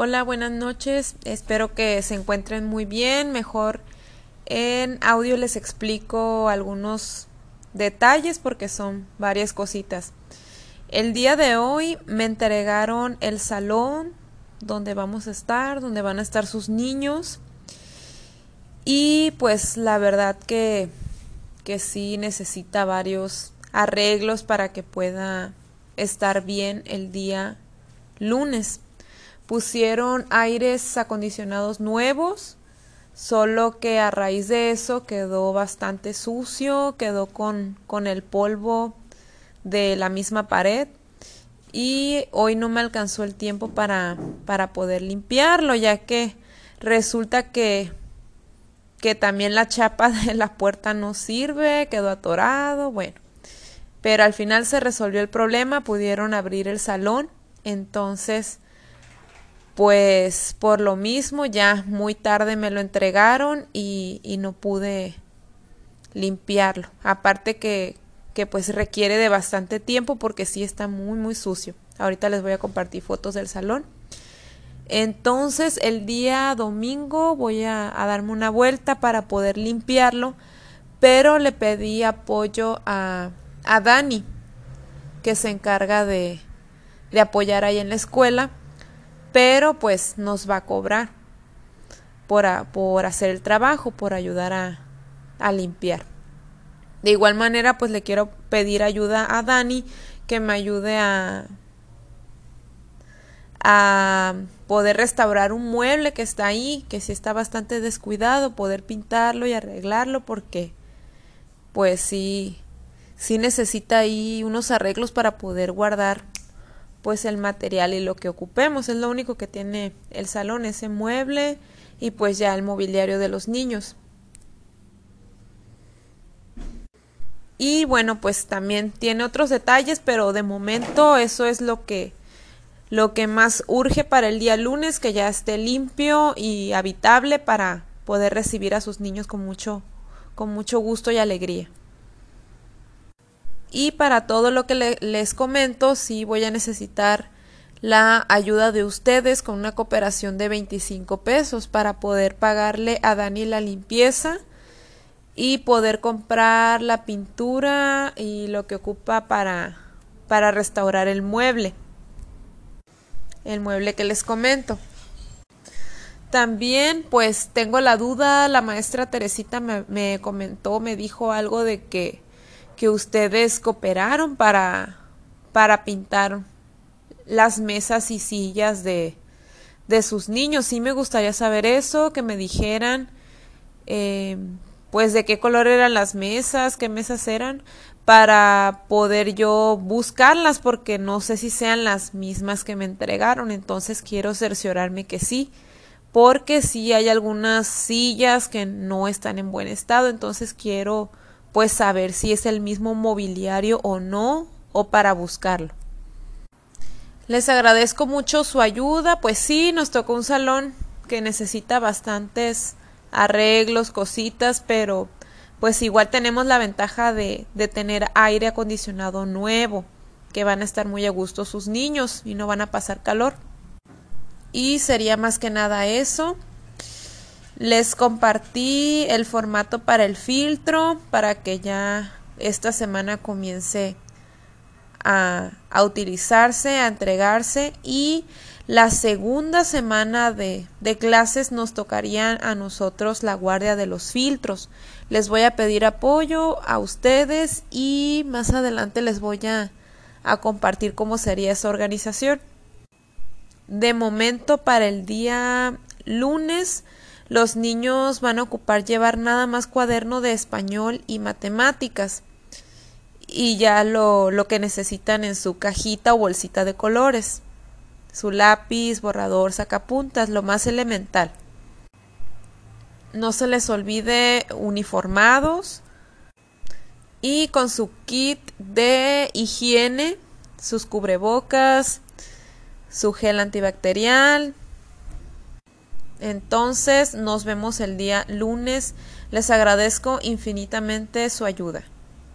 Hola, buenas noches. Espero que se encuentren muy bien. Mejor en audio les explico algunos detalles porque son varias cositas. El día de hoy me entregaron el salón donde vamos a estar, donde van a estar sus niños. Y pues la verdad que, que sí necesita varios arreglos para que pueda estar bien el día lunes. Pusieron aires acondicionados nuevos, solo que a raíz de eso quedó bastante sucio, quedó con, con el polvo de la misma pared y hoy no me alcanzó el tiempo para, para poder limpiarlo, ya que resulta que, que también la chapa de la puerta no sirve, quedó atorado, bueno. Pero al final se resolvió el problema, pudieron abrir el salón, entonces pues por lo mismo ya muy tarde me lo entregaron y, no pude limpiarlo. Aparte que, que pues requiere de bastante tiempo porque sí está muy muy sucio. Ahorita les voy a compartir fotos del salón. Entonces el día domingo voy a, darme una vuelta para poder limpiarlo, pero le pedí apoyo a, a Dani, que se encarga de, de apoyar ahí en la escuela, pero pues nos va a cobrar por, por hacer el trabajo, por ayudar a, a limpiar. De igual manera, pues le quiero pedir ayuda a Dani que me ayude a a poder restaurar un mueble que está ahí, que sí está bastante descuidado, poder pintarlo y arreglarlo porque pues sí sí necesita ahí unos arreglos para poder guardar pues el material y lo que ocupemos, es lo único que tiene el salón, ese mueble y pues ya el mobiliario de los niños. Y bueno, pues también tiene otros detalles, pero de momento eso es lo que lo que más urge para el día lunes, que ya esté limpio y habitable para poder recibir a sus niños con mucho con mucho gusto y alegría. Y para todo lo que les comento, sí voy a necesitar la ayuda de ustedes con una cooperación de 25 pesos para poder pagarle a Dani la limpieza y poder comprar la pintura y lo que ocupa para, para restaurar el mueble. El mueble que les comento. También pues tengo la duda, la maestra Teresita me, me comentó, me dijo algo de que, que ustedes cooperaron para, para pintar las mesas y sillas de, de sus niños. Sí me gustaría saber eso, que me dijeran eh, pues de qué color eran las mesas, qué mesas eran, para poder yo buscarlas porque no sé si sean las mismas que me entregaron, entonces quiero cerciorarme que sí, porque sí hay algunas sillas que no están en buen estado, entonces quiero pues saber si es el mismo mobiliario o no, o para buscarlo. Les agradezco mucho su ayuda, pues sí, nos tocó un salón que necesita bastantes arreglos, cositas, pero pues igual tenemos la ventaja de, de tener aire acondicionado nuevo, que van a estar muy a gusto sus niños y no van a pasar calor. Y sería más que nada eso. Les compartí el formato para el filtro para que ya esta semana comience a, utilizarse, a entregarse y la segunda semana de, clases nos tocaría a nosotros la guardia de los filtros. Les voy a pedir apoyo a ustedes y más adelante les voy a compartir cómo sería esa organización. De momento para el día lunes los niños van a ocupar llevar nada más cuaderno de español y matemáticas y ya lo, lo que necesitan en su cajita o bolsita de colores su lápiz, borrador, sacapuntas, lo más elemental. No se les olvide uniformados y con su kit de higiene, sus cubrebocas, su gel antibacterial. Entonces nos vemos el día lunes. Les agradezco infinitamente su ayuda.